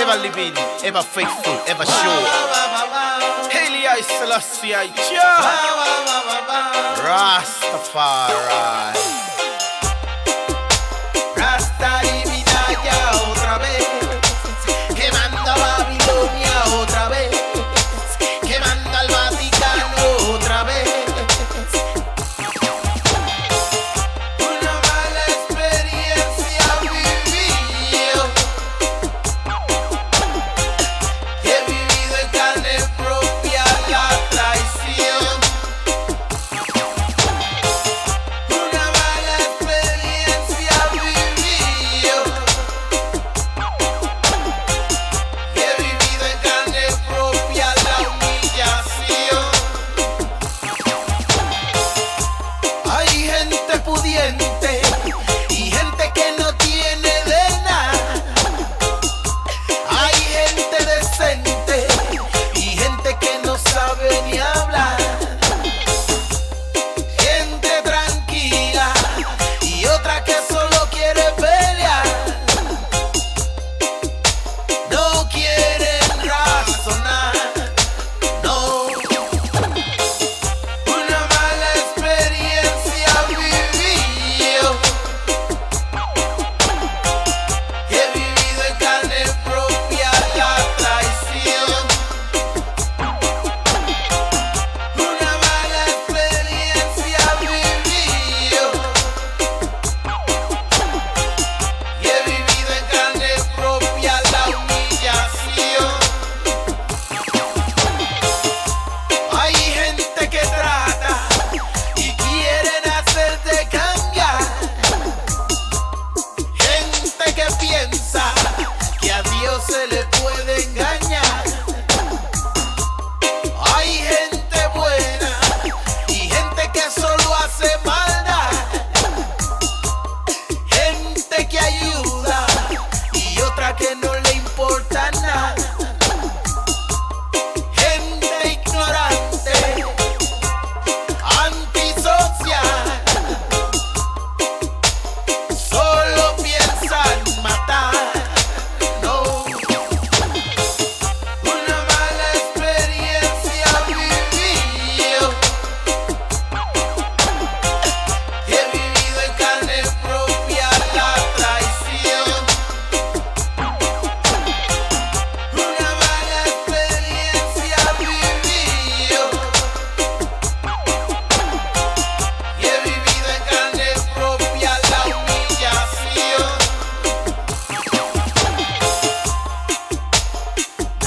Ever living, ever faithful, ever sure. Haile I Selassie I Jah. Rastafari.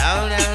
down, no.